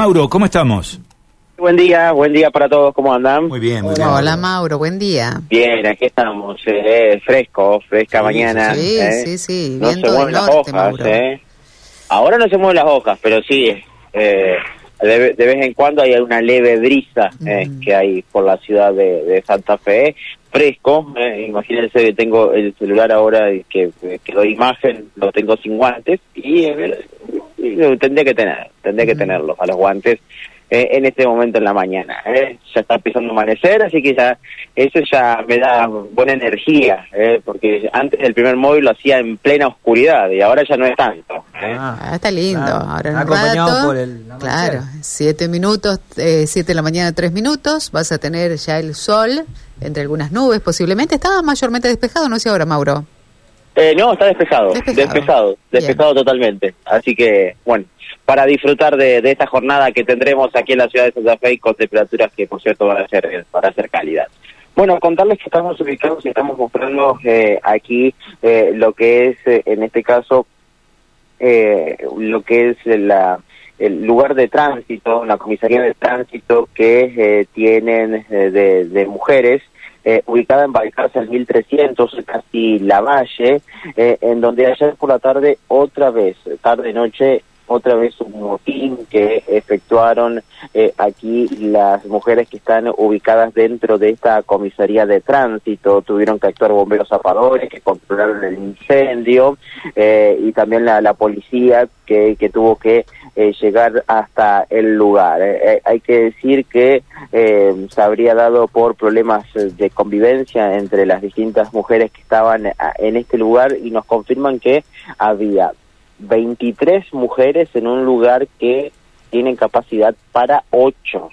Mauro, ¿cómo estamos? Buen día, buen día para todos, ¿cómo andan? Muy bien, muy bien. Hola Mauro, buen día. Bien, aquí estamos, eh, fresco, fresca Sí, mañana. Sí, eh. sí, sí, No se viento mueven las norte, hojas, Mauro. eh. Ahora no se mueven las hojas, pero sí, eh, de, de vez en cuando hay una leve brisa eh, Mm. que hay por la ciudad de, de Santa Fe. Fresco, eh, imagínense que tengo el celular ahora y que, que doy imagen, lo tengo sin guantes y, eh, tendría que tener, tendría que tenerlos a los guantes eh, en este momento en la mañana. eh. Ya está empezando a amanecer, así que ya eso ya me da buena energía, eh, porque antes el primer móvil lo hacía en plena oscuridad y ahora ya no es tanto. eh. Ah, está lindo. Claro, Ahora en un acompañado rato, por el claro, siete minutos, eh, siete de la mañana, tres minutos, vas a tener ya el sol entre algunas nubes posiblemente. Estaba mayormente despejado, no sé ahora, Mauro. Eh, no, está despejado, Despejado. despejado, despejado, totalmente. Así que, bueno, para disfrutar de, de esta jornada que tendremos aquí en la ciudad de Santa Fe y con temperaturas que, por cierto, van a ser, van a ser cálidas. Bueno, contarles que estamos ubicados y estamos mostrando eh, aquí eh, lo que es, eh, en este caso, eh, lo que es la, el lugar de tránsito, la comisaría de tránsito que eh, tienen de, de mujeres, eh, ubicada en Balcarce 1300, casi La Valle, eh, en donde ayer por la tarde, otra vez, tarde-noche, otra vez un motín que efectuaron eh, aquí las mujeres que están ubicadas dentro de esta comisaría de tránsito. Tuvieron que actuar bomberos zapadores que controlaron el incendio eh, y también la, policía que, que tuvo que eh, llegar hasta el lugar. Eh, hay que decir que se habría dado por problemas de convivencia entre las distintas mujeres que estaban eh, en este lugar y nos confirman que había 23 mujeres en un lugar que tienen capacidad para 8. O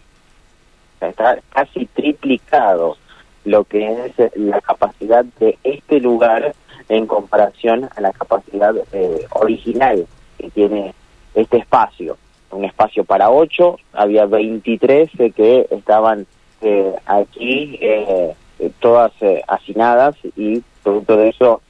sea, está casi triplicado lo que es la capacidad de este lugar en comparación a la capacidad eh, original que tiene este espacio. Un espacio para 8, había 23 eh, que estaban eh, aquí, eh, todas eh, hacinadas y producto de eso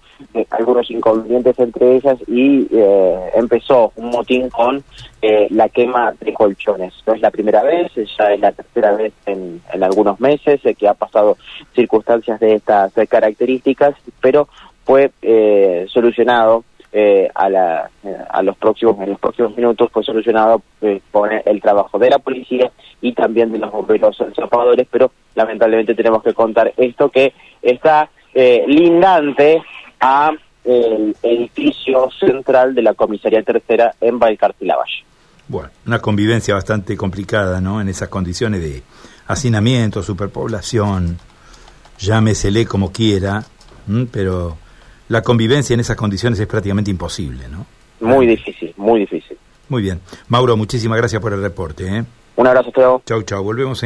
algunos inconvenientes entre ellas y eh, empezó un motín con eh, la quema de colchones. No es la primera vez, ya es la tercera vez en, algunos meses eh, que ha pasado circunstancias de estas eh, características, pero fue eh, solucionado eh, a, la, eh, a los próximos en los próximos minutos fue solucionado eh, con el trabajo de la policía y también de los bomberos zapadores, pero lamentablemente tenemos que contar esto que está eh, lindante a el edificio central de la comisaría tercera en Valcarce y Lavalle. Bueno, una convivencia bastante complicada, ¿no? En esas condiciones de hacinamiento, superpoblación, llámesele como quiera, pero la convivencia en esas condiciones es prácticamente imposible, ¿no? Muy difícil, muy difícil. Muy bien. Mauro, muchísimas gracias por el reporte, ¿eh? Un abrazo, Teo. Chau, chau. Volvemos en